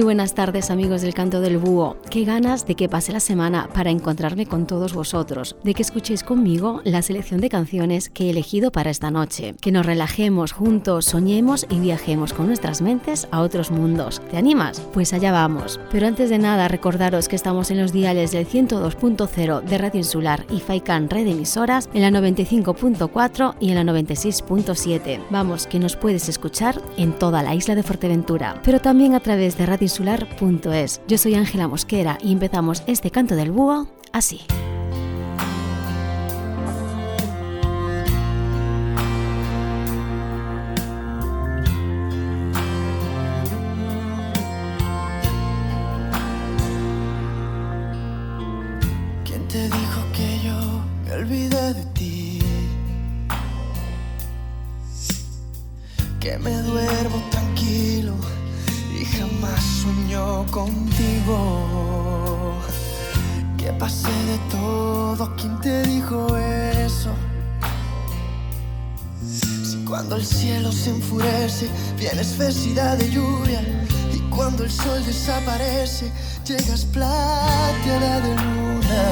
Muy buenas tardes amigos del Canto del Búho. Qué ganas de que pase la semana para encontrarme con todos vosotros, de que escuchéis conmigo la selección de canciones que he elegido para esta noche, que nos relajemos juntos, soñemos y viajemos con nuestras mentes a otros mundos. ¿Te animas? Pues allá vamos. Pero antes de nada recordaros que estamos en los diales del 102.0 de Radio Insular y Faikan Red Emisoras en la 95.4 y en la 96.7. Vamos, que nos puedes escuchar en toda la isla de Fuerteventura, pero también a través de Radio Yo soy Ángela Mosquera y empezamos este canto del búho así. Enfurece, viene espesidad de lluvia. Y cuando el sol desaparece, llegas plateada de luna.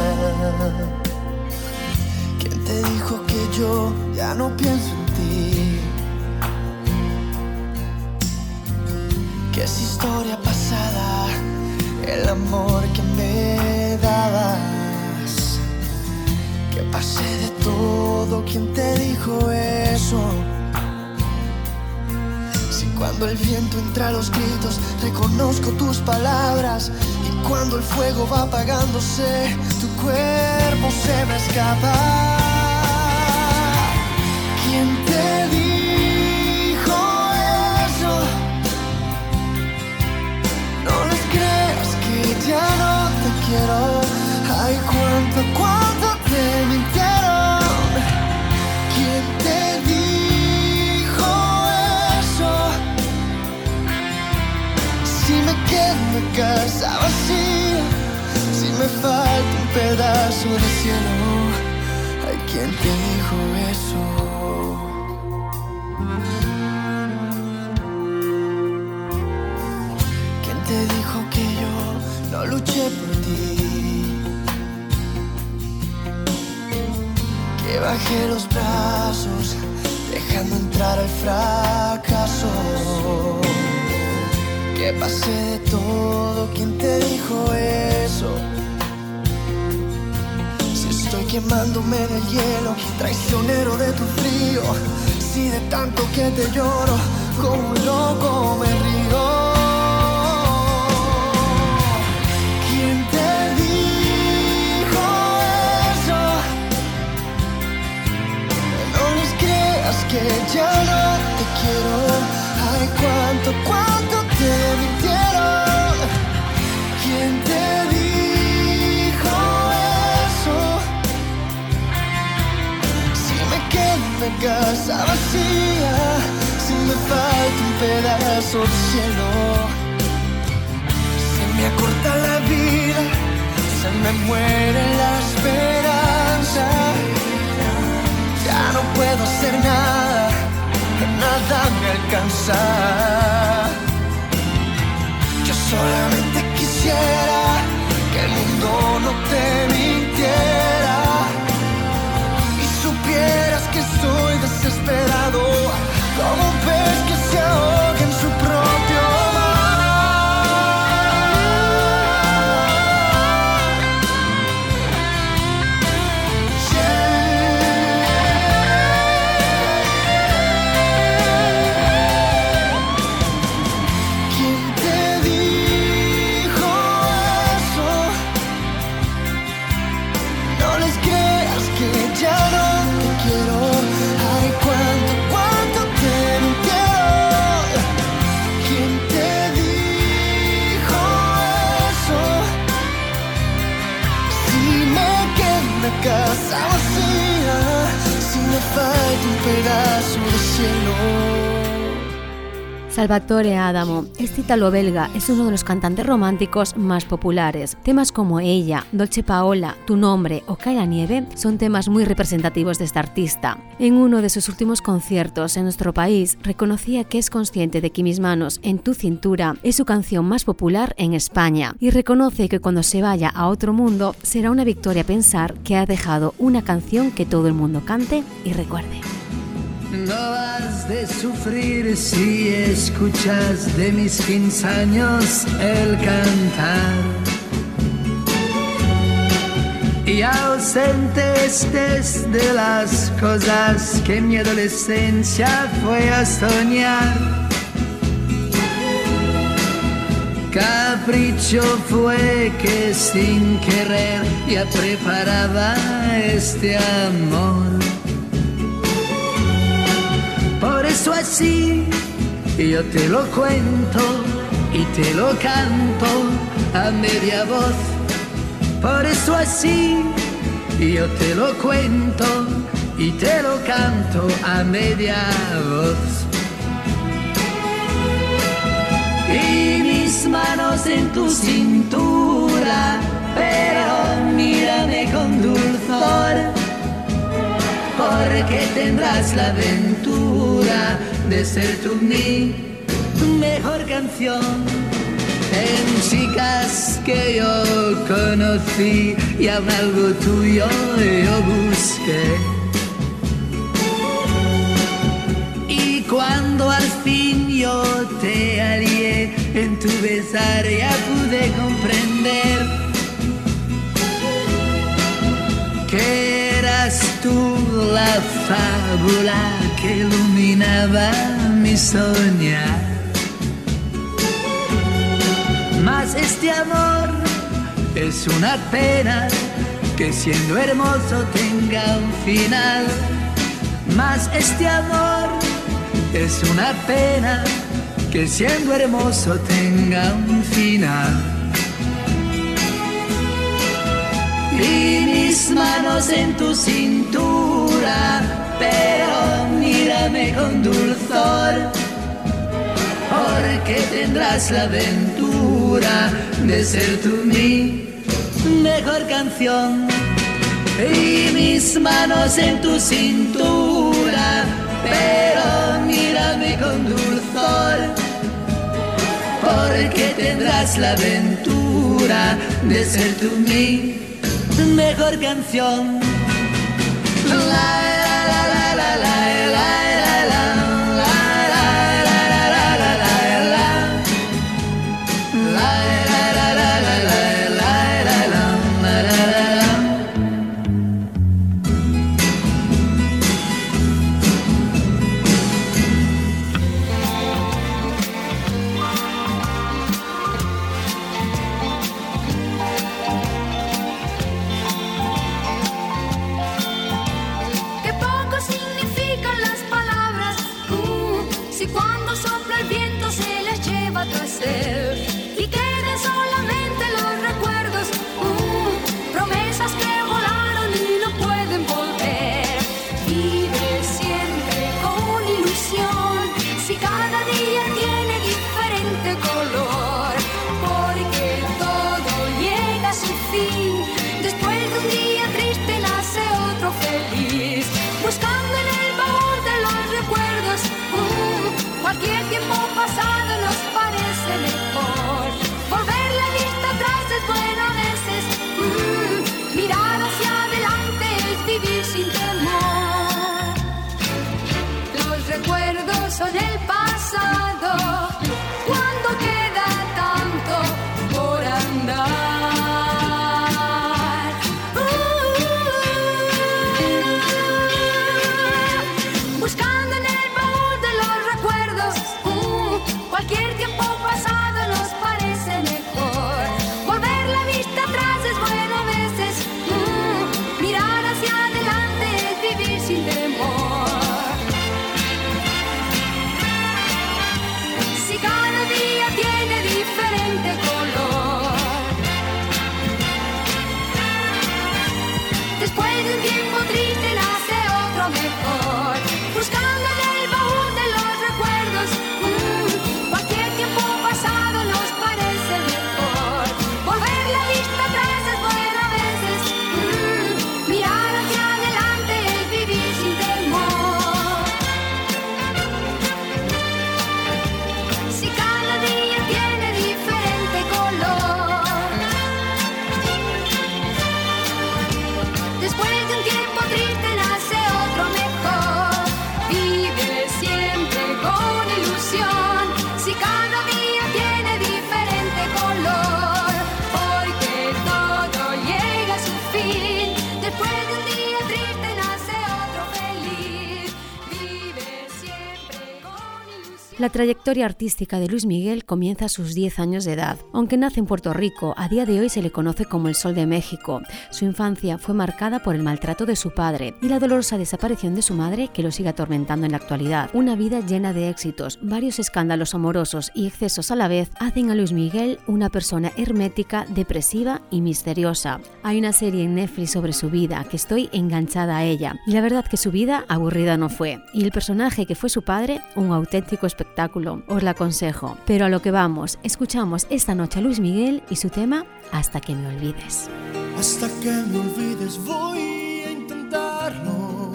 ¿Quién te dijo que yo ya no pienso en ti? que es historia pasada, el amor que me dabas. Que pasé de todo, ¿quién te dijo eso? Cuando el viento entra a los gritos, reconozco tus palabras. Y cuando el fuego va apagándose, tu cuerpo se me escapa. ¿Quién te dijo eso? No les creas que ya no te quiero. Casa vacía, si me falta un pedazo de cielo. Ay, ¿quién te dijo eso? ¿Quién te dijo que yo no luché por ti? Que bajé los brazos, dejando entrar el fracaso. Que pasé de todo, ¿quién te dijo eso? Si estoy quemándome del hielo, traicionero de tu frío. Si de tanto que te lloro, como un loco me río. ¿Quién te dijo eso? Que ya no te quiero. Ay, cuánto, cuánto casa vacía, si me falta un pedazo de cielo. Se me acorta la vida, se me muere la esperanza. Ya no puedo hacer nada, nada me alcanza. Salvatore Adamo, este italo-belga, es uno de los cantantes románticos más populares. Temas como Ella, Dolce Paola, Tu nombre o Cae la nieve son temas muy representativos de este artista. En uno de sus últimos conciertos en nuestro país, reconocía que es consciente de que Mis manos en tu cintura es su canción más popular en España y reconoce que cuando se vaya a otro mundo será una victoria pensar que ha dejado una canción que todo el mundo cante y recuerde. No has de sufrir si escuchas de mis 15 años el cantar. Y ausente estés de las cosas que mi adolescencia fue a soñar. Capricho fue que sin querer ya preparaba este amor. Eso así yo te lo cuento y te lo canto a media voz. Por eso así yo te lo cuento y te lo canto a media voz. Y mis manos en tu cintura, pero mírame con dulzor porque tendrás la aventura de ser tú mi mejor canción. En chicas que yo conocí y aún algo tuyo yo busqué. Y cuando al fin yo te alié en tu besar ya pude comprender que tú la fábula que iluminaba mi soñar. Mas este amor es una pena que siendo hermoso tenga un final. Mas este amor es una pena que siendo hermoso tenga un final. y mis manos en tu cintura, pero mírame con dulzor, porque tendrás la aventura de ser tú mi mejor canción. Y mis manos en tu cintura, pero mírame con dulzor, porque tendrás la aventura de ser tú mi mejor canción. La trayectoria artística de Luis Miguel comienza a sus 10 años de edad. Aunque nace en Puerto Rico, a día de hoy se le conoce como el Sol de México. Su infancia fue marcada por el maltrato de su padre y la dolorosa desaparición de su madre que lo sigue atormentando en la actualidad. Una vida llena de éxitos, varios escándalos amorosos y excesos a la vez hacen a Luis Miguel una persona hermética, depresiva y misteriosa. Hay una serie en Netflix sobre su vida que estoy enganchada a ella y la verdad que su vida aburrida no fue. Y el personaje que fue su padre, un auténtico espectáculo os la aconsejo. Pero a lo que vamos, escuchamos esta noche a Luis Miguel y su tema Hasta que me olvides. Hasta que me olvides voy a intentarlo.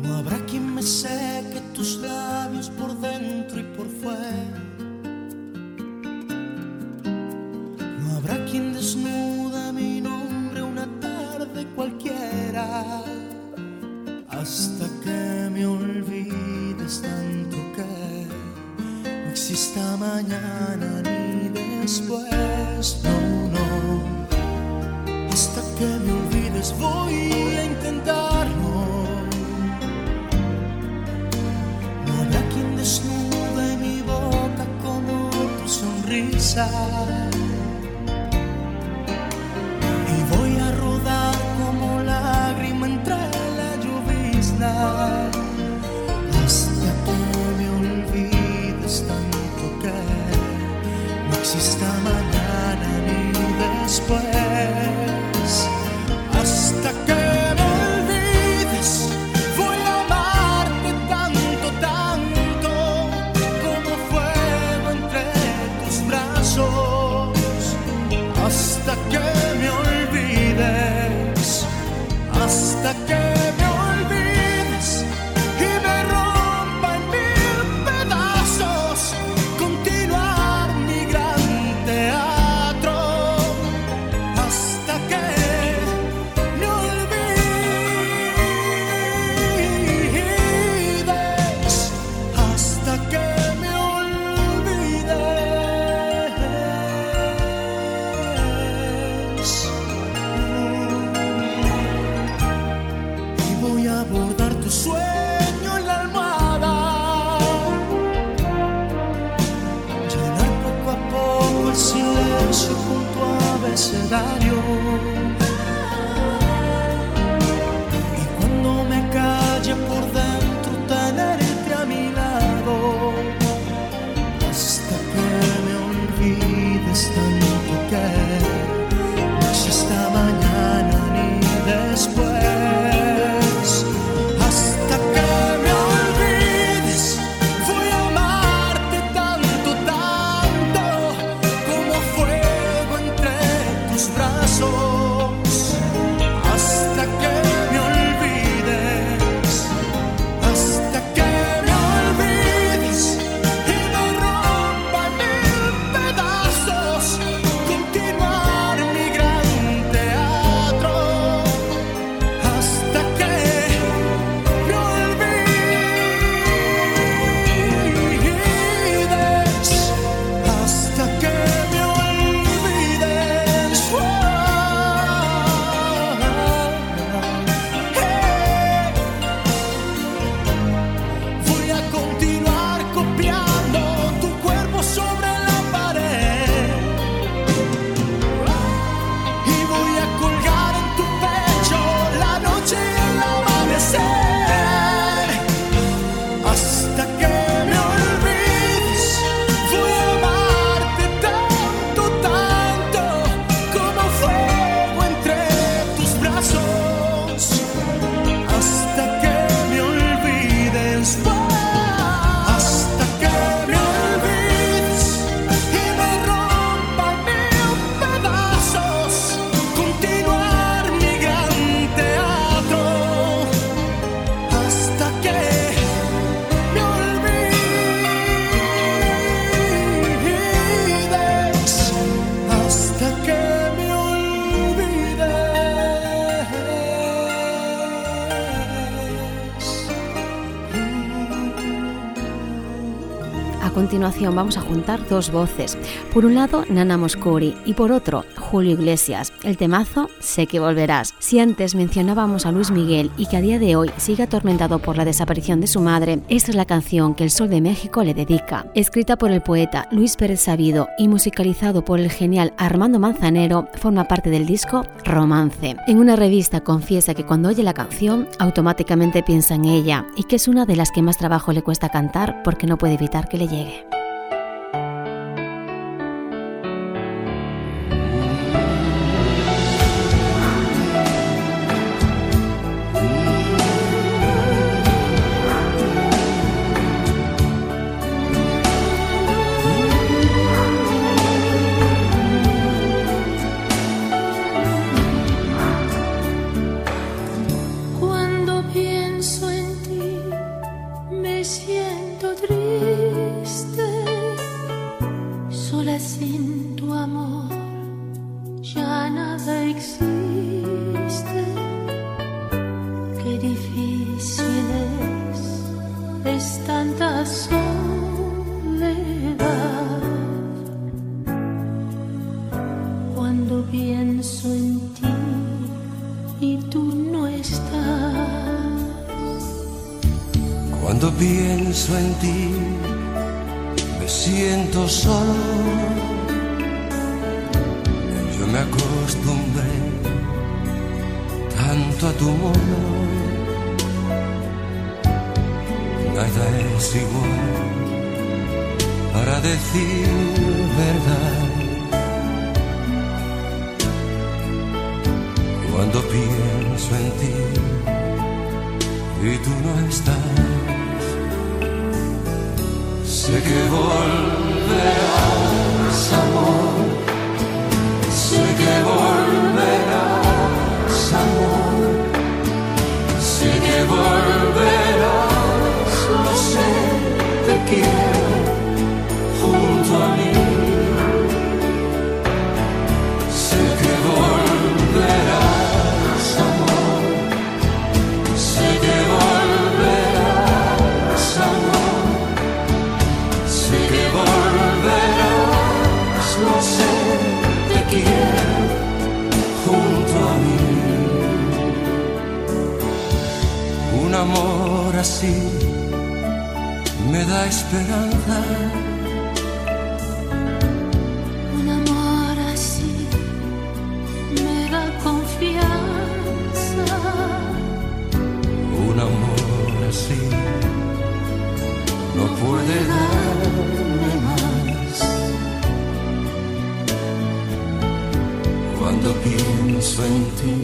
No habrá quien me seque tus labios por dentro y por fuera. No habrá quien desnuda mi nombre una tarde cualquiera. Hasta que me tanto que no exista mañana ni después, no, no. Hasta que me olvides voy a intentarlo. No habrá quien desnude mi boca como tu sonrisa. Y voy a rodar como lágrima entre la llovizna. Que me olvides tanto que no exista mañana ni después. Hasta que me olvides, voy a amarte tanto, tanto como fuego entre tus brazos. Hasta que me olvides, hasta que vamos a juntar dos voces. Por un lado, Nana Moscuri y por otro, Julio Iglesias. El temazo Sé que volverás. Si antes mencionábamos a Luis Miguel y que a día de hoy sigue atormentado por la desaparición de su madre, esta es la canción que el Sol de México le dedica. Escrita por el poeta Luis Pérez Sabido y musicalizado por el genial Armando Manzanero, forma parte del disco Romance. En una revista confiesa que cuando oye la canción, automáticamente piensa en ella y que es una de las que más trabajo le cuesta cantar porque no puede evitar que le llegue. Fuiste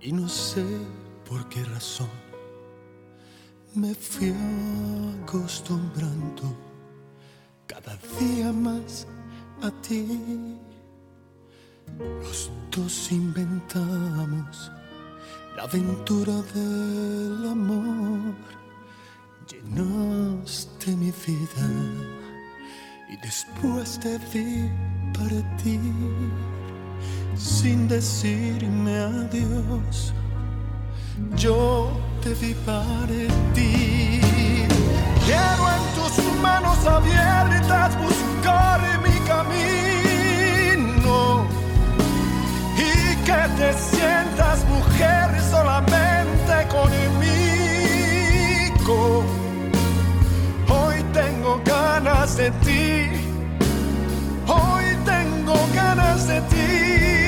y no sé por qué razón me fui acostumbrando cada día más a ti. Los dos inventamos la aventura del amor. Llenaste mi vida y después te vi partir sin decirme adiós. Yo te vi partir. Quiero en tus manos abiertas buscar mi camino y que te sientas mujer solamente conmigo. Hoy tengo ganas de ti, hoy tengo ganas de ti.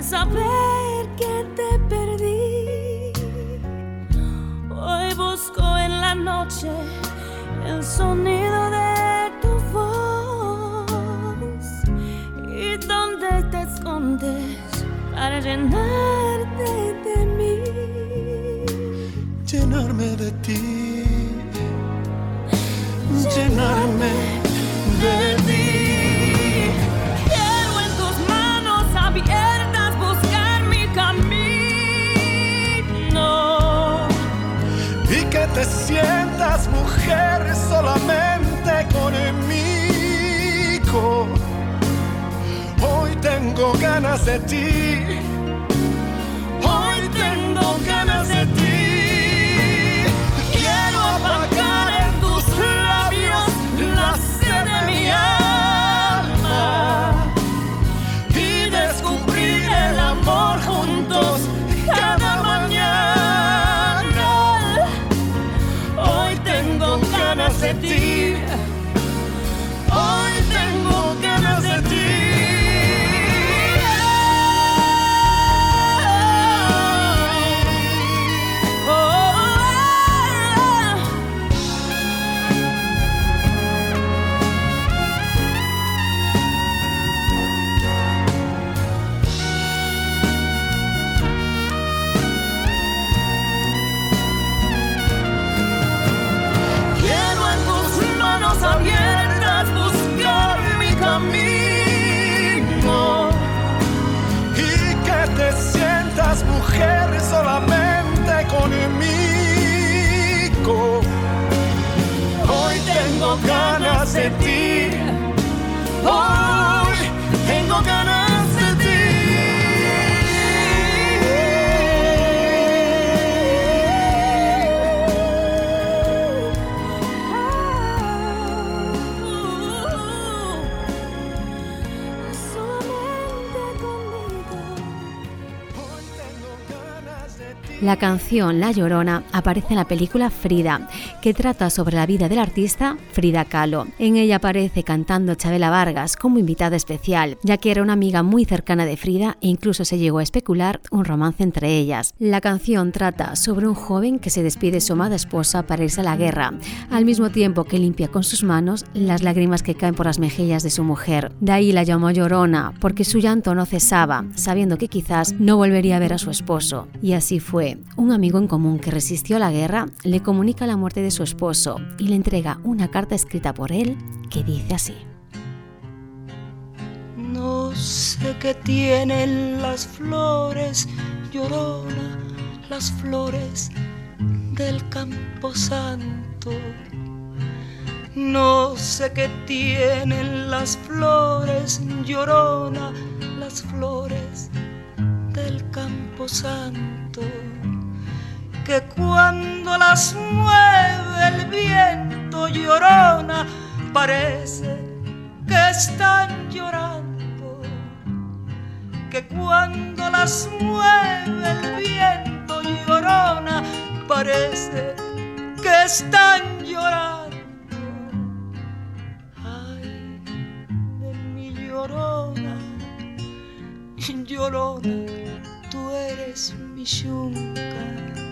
saber que te perdí. Hoy busco en la noche el sonido de tu voz y dónde te escondes para llenarte de mí. llenarme de ti, llenarme de ti. Ganas de ti. Ganas de ti. La canción La Llorona aparece en la película Frida, que trata sobre la vida del artista Frida Kahlo. En ella aparece cantando Chabela Vargas como invitada especial, ya que era una amiga muy cercana de Frida e incluso se llegó a especular un romance entre ellas. La canción trata sobre un joven que se despide de su amada esposa para irse a la guerra, al mismo tiempo que limpia con sus manos las lágrimas que caen por las mejillas de su mujer. De ahí la llamó Llorona, porque su llanto no cesaba, sabiendo que quizás no volvería a ver a su esposo. Y así fue. Un amigo en común que resistió la guerra le comunica la muerte de su esposo y le entrega una carta escrita por él que dice así. No sé qué tienen las flores, llorona, las flores del campo santo. No sé qué tienen las flores, llorona, las flores del campo santo. Que cuando las mueve el viento llorona, parece que están llorando que cuando las mueve el viento llorona parece que están llorando. Ay, de mi llorona, llorona, tú eres mi yunca.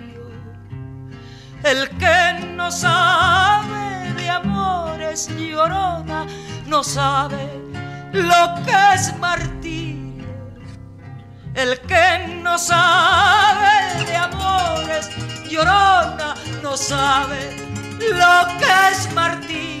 El que no sabe de amores llorona, no sabe lo que es martirio. El que no sabe de amores llorona, no sabe lo que es martirio.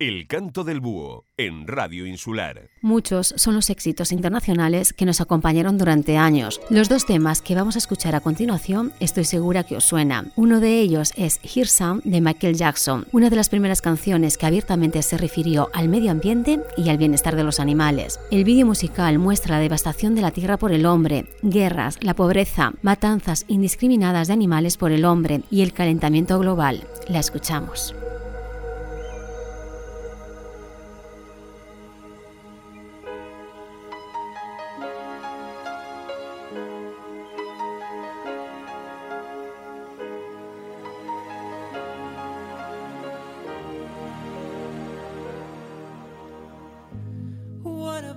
El canto del búho en Radio Insular. Muchos son los éxitos internacionales que nos acompañaron durante años. Los dos temas que vamos a escuchar a continuación estoy segura que os suenan. Uno de ellos es Hear Some de Michael Jackson, una de las primeras canciones que abiertamente se refirió al medio ambiente y al bienestar de los animales. El vídeo musical muestra la devastación de la tierra por el hombre, guerras, la pobreza, matanzas indiscriminadas de animales por el hombre y el calentamiento global. La escuchamos.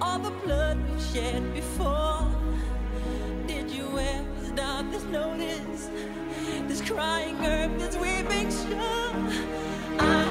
all the blood we've shed before? Did you ever stop to notice this crying earth, this weeping shore? I,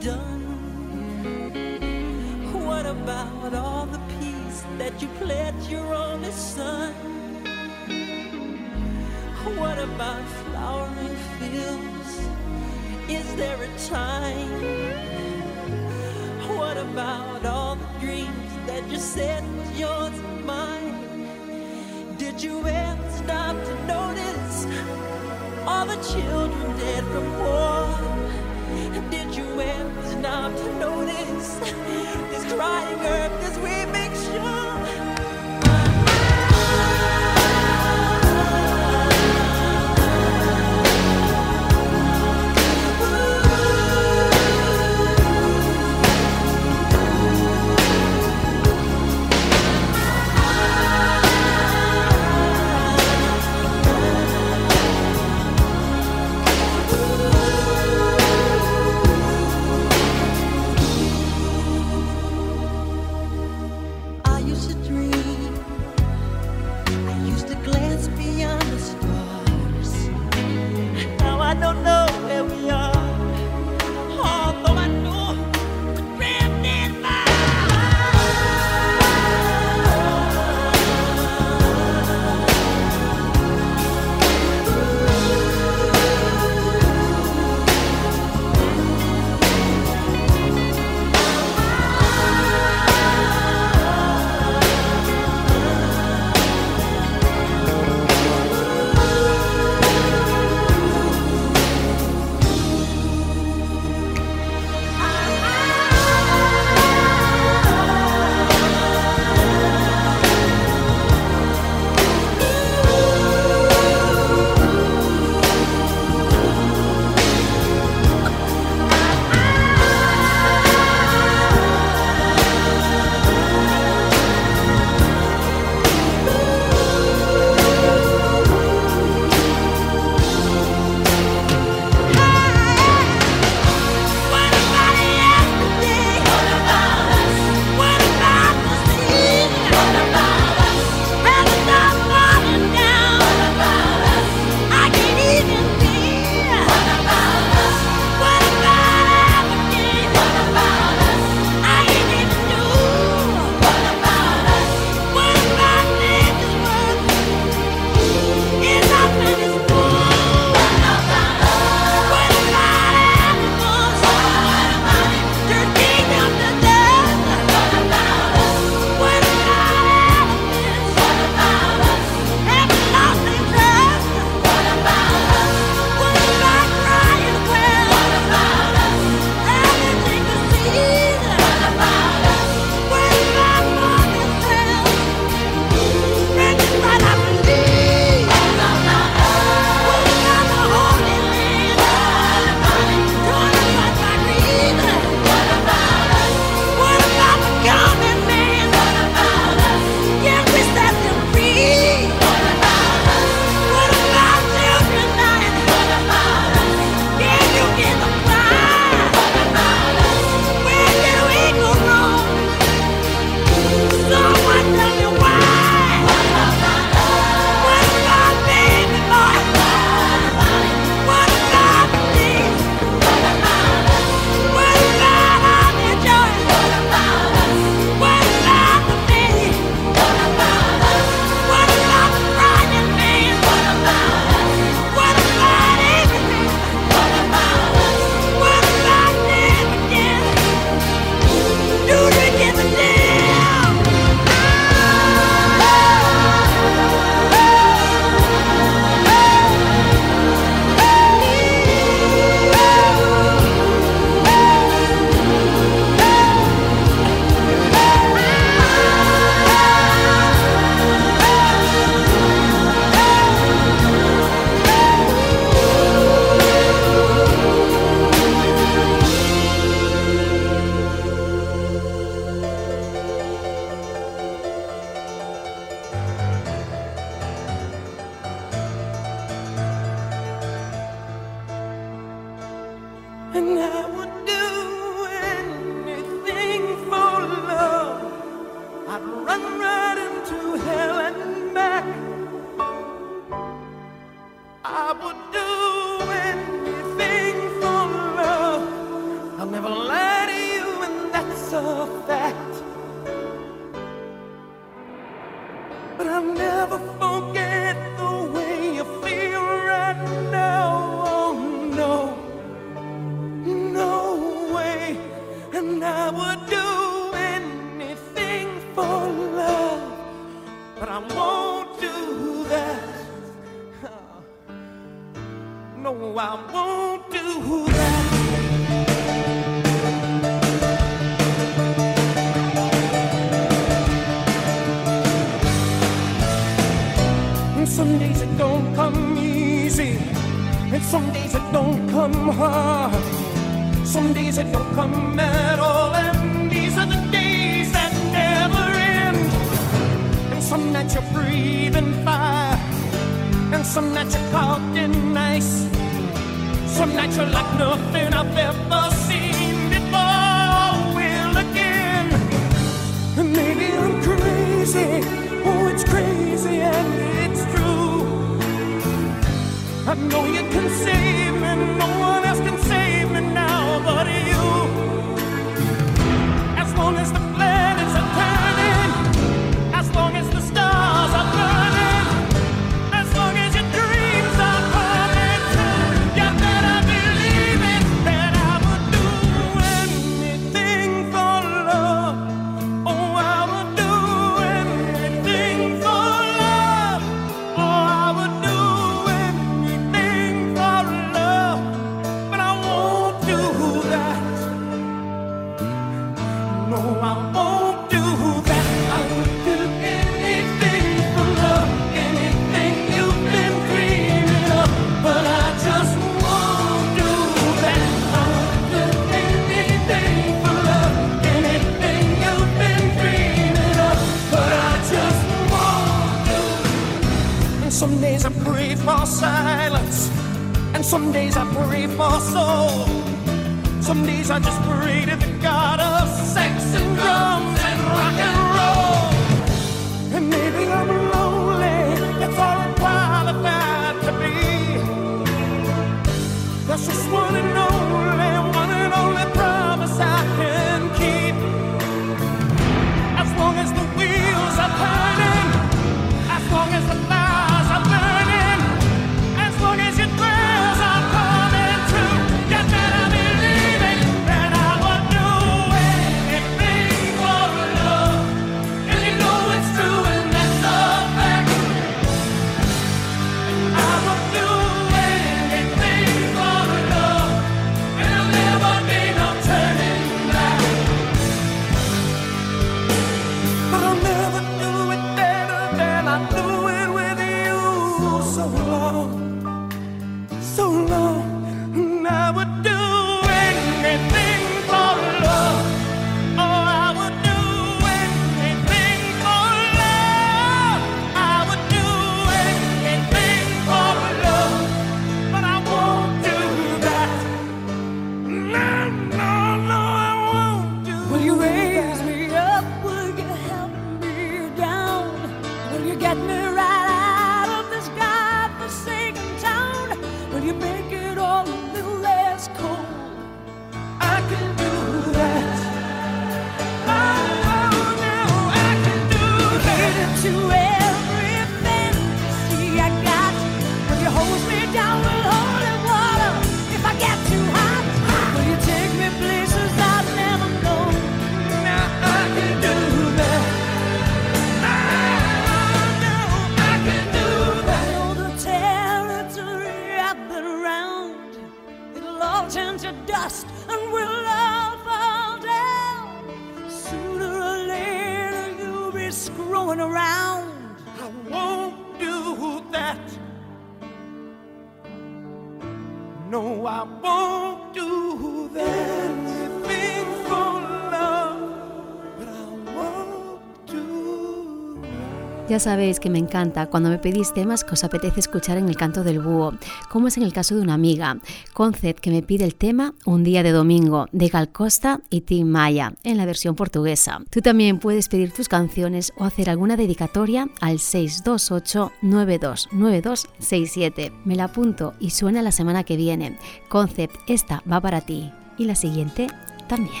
Ya sabéis que me encanta cuando me pedís temas que os apetece escuchar en el canto del búho, como es en el caso de una amiga, Concept, que me pide el tema Un día de domingo, de Gal Costa y Tim Maya, en la versión portuguesa. Tú también puedes pedir tus canciones o hacer alguna dedicatoria al 628 929267. Me la apunto y suena la semana que viene. Concept, esta va para ti. Y la siguiente también.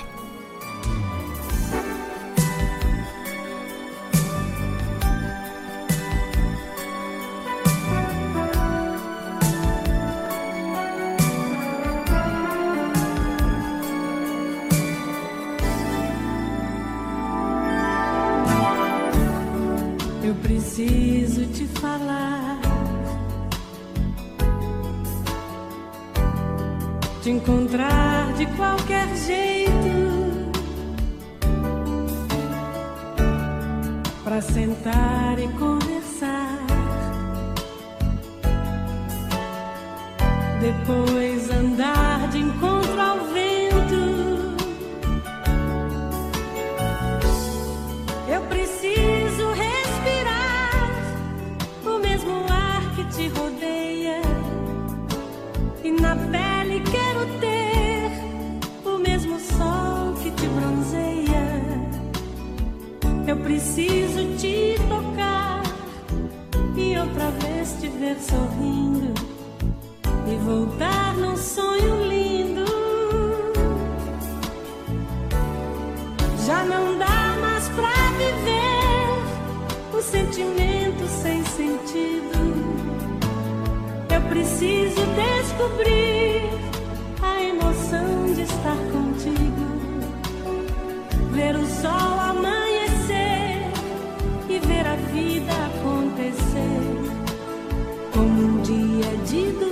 Eu preciso te falar, te encontrar de qualquer jeito, pra sentar e conversar. Depois andar E na pele quero ter o mesmo sol que te bronzeia. Eu preciso te tocar e outra vez te ver sorrindo e voltar num sonho lindo. Já não dá mais pra viver o sentimento sem sentido. Preciso descobrir a emoção de estar contigo. Ver o sol amanhecer e ver a vida acontecer como um dia de domingo.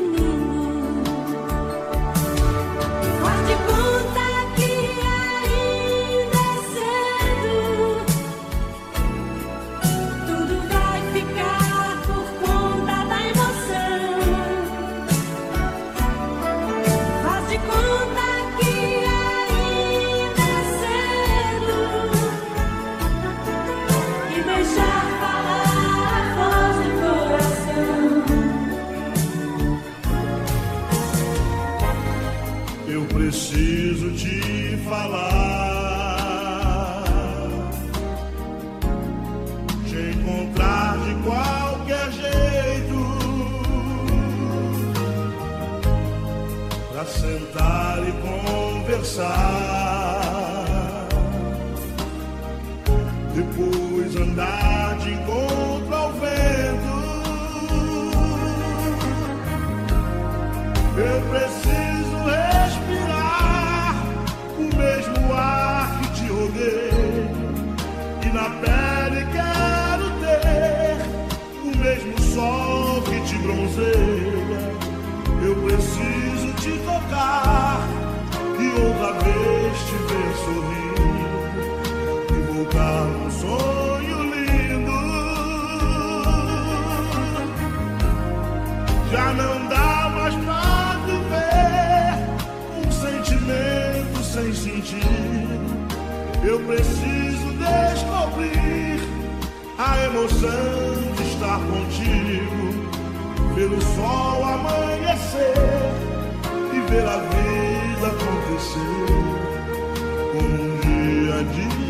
Outra vez te ver sorrir. E voltar num sonho lindo. Já não dá mais pra viver um sentimento sem sentido. Eu preciso descobrir a emoção de estar contigo, ver o sol amanhecer e ver a vida acontecer como um dia de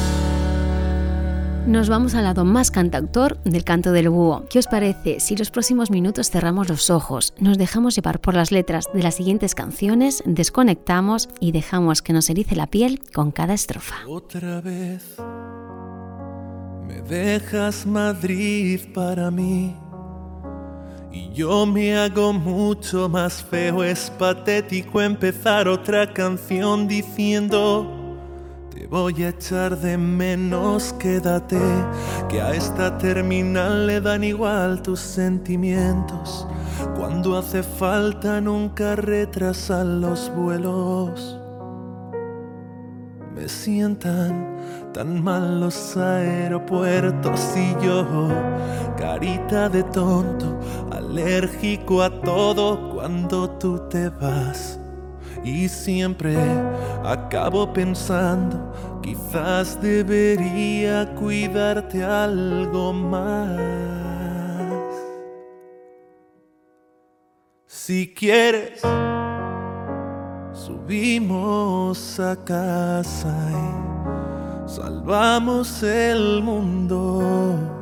Nos vamos al lado más cantautor del canto del búho. ¿Qué os parece si los próximos minutos cerramos los ojos, nos dejamos llevar por las letras de las siguientes canciones, desconectamos y dejamos que nos erice la piel con cada estrofa? Otra vez me dejas Madrid para mí y yo me hago mucho más feo. Es patético empezar otra canción diciendo voy a echar de menos, quédate, que a esta terminal le dan igual tus sentimientos. Cuando hace falta nunca retrasan los vuelos. Me sientan tan mal los aeropuertos y yo, carita de tonto, alérgico a todo cuando tú te vas. Y siempre acabo pensando, quizás debería cuidarte algo más. Si quieres, subimos a casa y salvamos el mundo.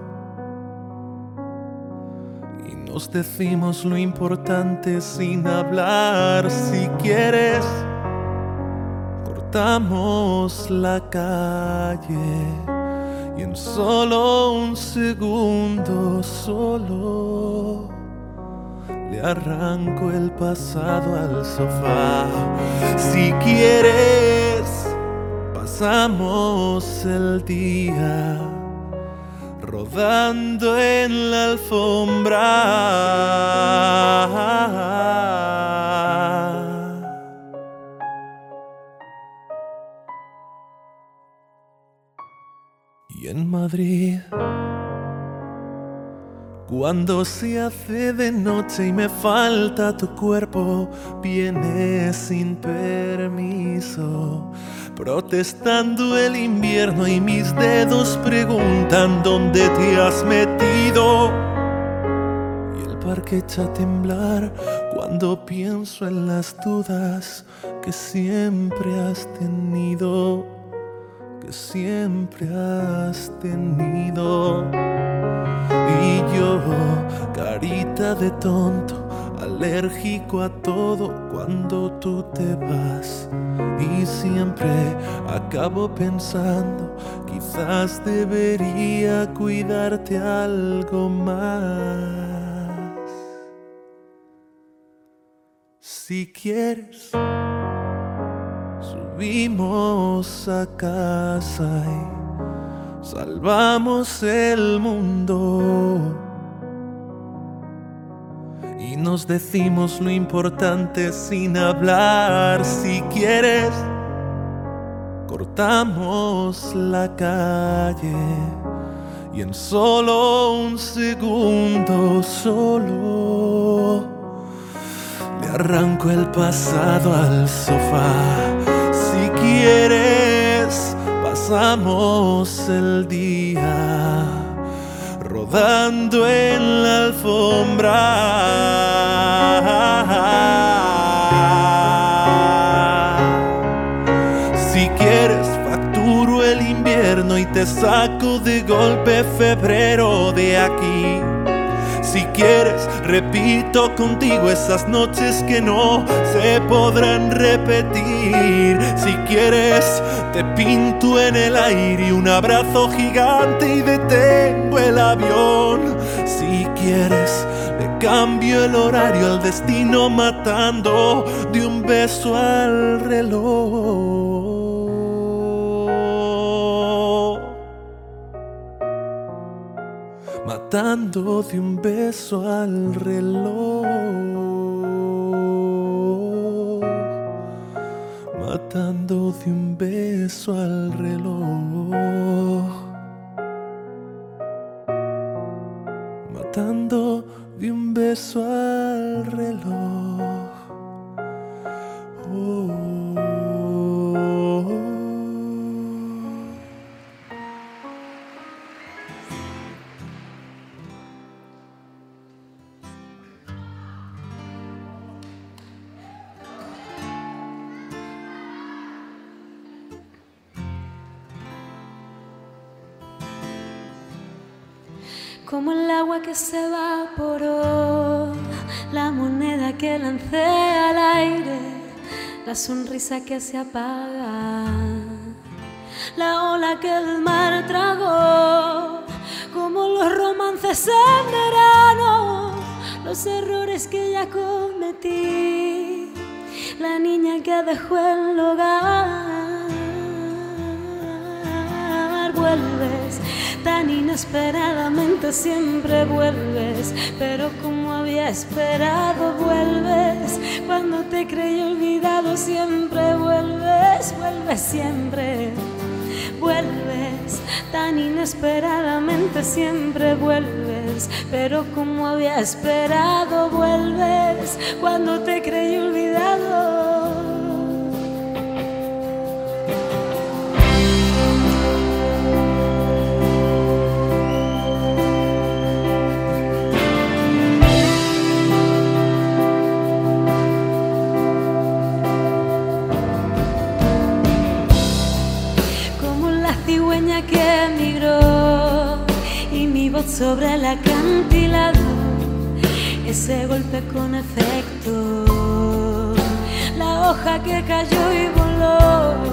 Nos decimos lo importante sin hablar. Si quieres, cortamos la calle y en solo un segundo solo le arranco el pasado al sofá. Si quieres, pasamos el día rodando en la alfombra. Y en Madrid, cuando se hace de noche y me falta tu cuerpo, vienes sin permiso, protestando el invierno y mis dedos preguntan dónde te has metido. Y el parque echa a temblar cuando pienso en las dudas que siempre has tenido que siempre has tenido. Y yo, carita de tonto, alérgico a todo cuando tú te vas. Y siempre acabo pensando, quizás debería cuidarte algo más. Si quieres subimos a casa y salvamos el mundo. Y nos decimos lo importante sin hablar. Si quieres, cortamos la calle. Y en solo un segundo, solo le arranco el pasado al sofá. Si quieres, pasamos el día rodando en la alfombra. Si quieres, facturo el invierno y te saco de golpe febrero de aquí. Si quieres, repito contigo esas noches que no se podrán repetir. Si quieres, te pinto en el aire un abrazo gigante y detengo el avión. Si quieres, le cambio el horario al destino matando de un beso al reloj. Matando de un beso al reloj, matando de un beso al reloj, sonrisa que se apaga, la ola que el mar tragó, como los romances en verano, los errores que ya cometí, la niña que dejó el hogar, vuelves tan inesperadamente siempre vuelves, pero como había esperado vuelves, cuando te creí olvidado siempre vuelves, vuelves siempre, vuelves, tan inesperadamente siempre vuelves, pero como había esperado vuelves, cuando te creí olvidado. Que emigró y mi voz sobre el acantilado, ese golpe con efecto, la hoja que cayó y voló,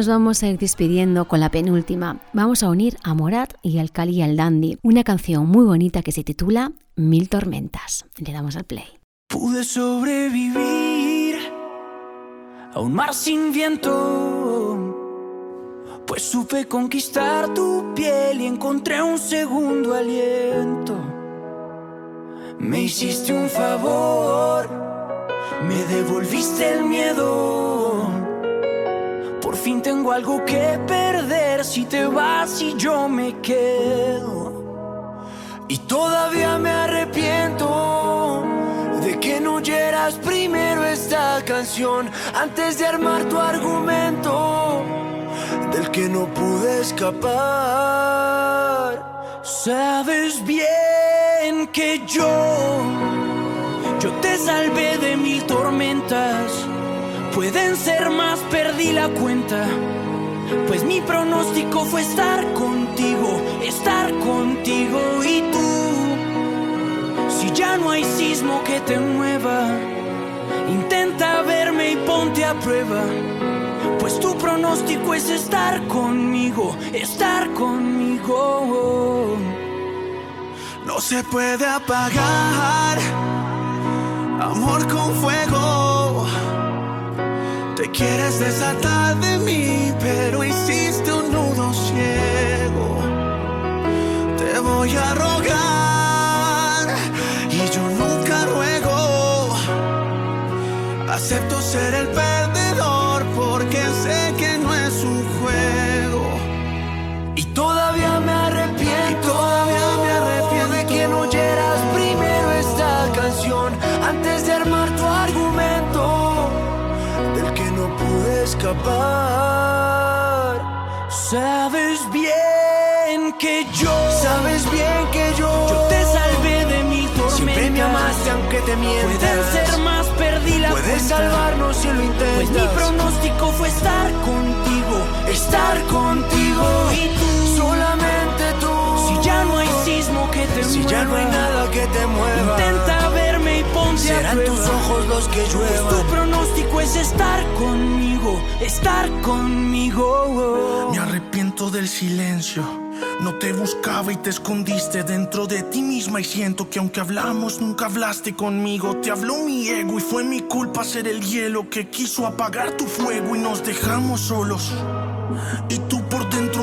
Nos vamos a ir despidiendo con la penúltima. Vamos a unir a Morat y al Cali y al Dandy, una canción muy bonita que se titula Mil tormentas. Le damos al play. Pude sobrevivir a un mar sin viento, pues supe conquistar tu piel y encontré un segundo aliento. Me hiciste un favor, me devolviste el miedo. Fin tengo algo que perder si te vas y yo me quedo. Y todavía me arrepiento de que no oyeras primero esta canción antes de armar tu argumento del que no pude escapar. Sabes bien que yo, yo te salvé de mil tormentas. Pueden ser más, perdí la cuenta. Pues mi pronóstico fue estar contigo, estar contigo y tú. Si ya no hay sismo que te mueva, intenta verme y ponte a prueba. Pues tu pronóstico es estar conmigo, estar conmigo. No se puede apagar amor con fuego. Quieres desatar de mí, pero hiciste un nudo ciego. Te voy a rogar y yo nunca ruego. Acepto ser el perdedor porque sé escapar. Sabes bien que yo, sabes bien que yo, yo te salvé de mi tormenta. Siempre me amaste aunque te mientas. Pueden ser más, perdí la Puedes cuenta. salvarnos si lo intentas. Pues mi pronóstico fue estar contigo, estar contigo y tú, solamente tú. Si ya no hay sismo que te Si mueva, ya no hay nada que te mueva, intenta verme y ponte a serán tus ojos los que Pues lluevan. tu pronóstico es estar conmigo, estar conmigo. Me arrepiento del silencio. No te buscaba y te escondiste dentro de ti misma y siento que aunque hablamos nunca hablaste conmigo. Te habló mi ego y fue mi culpa ser el hielo que quiso apagar tu fuego y nos dejamos solos. Y tú por dentro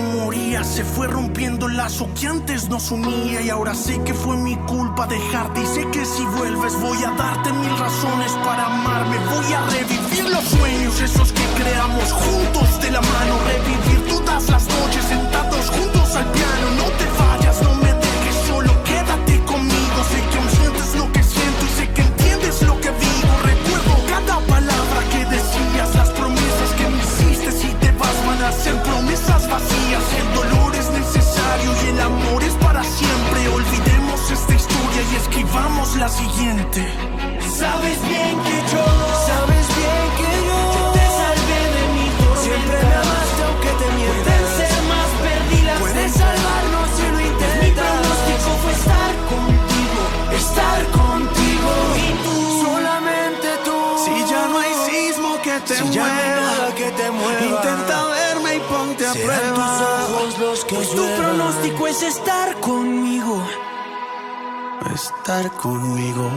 se fue rompiendo el lazo que antes nos unía y ahora sé que fue mi culpa dejarte y sé que si vuelves voy a darte mil razones para amarme, voy a revivir los sueños esos que creamos juntos de la mano, revivir todas las noches sentados juntos al piano, escribamos la siguiente. Sabes bien que yo, sabes bien que yo, yo te salvé de mi tormenta. Siempre me amaste aunque te mientas. Pueden ser más, perdí la Pueden salvarnos si lo Mi intentas. pronóstico fue estar contigo, estar contigo y tú, Solamente tú. Si ya no hay sismo que te Si ya no hay mueva, nada que te mueva. intenta verme y ponte a prueba. tus ojos los que pues tu pronóstico es estar conmigo. Estar conmigo.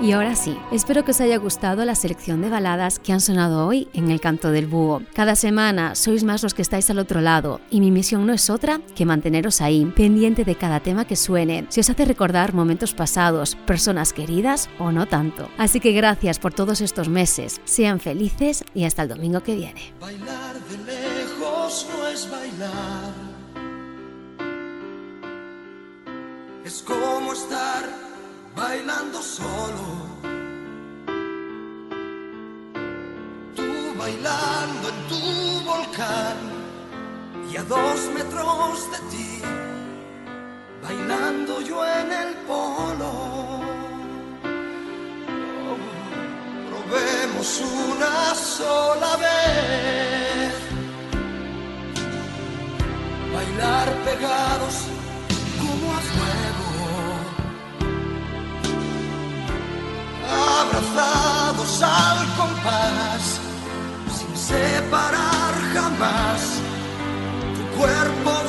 Y ahora sí, espero que os haya gustado la selección de baladas que han sonado hoy en el canto del búho. Cada semana sois más los que estáis al otro lado y mi misión no es otra que manteneros ahí, pendiente de cada tema que suene, si os hace recordar momentos pasados, personas queridas o no tanto. Así que gracias por todos estos meses, sean felices y hasta el domingo que viene. Bailar de lejos no es bailar. Es como estar bailando solo. Tú bailando en tu volcán y a dos metros de ti, bailando yo en el polo. Probemos una sola vez bailar pegados abrazados al compás, sin separar jamás tu cuerpo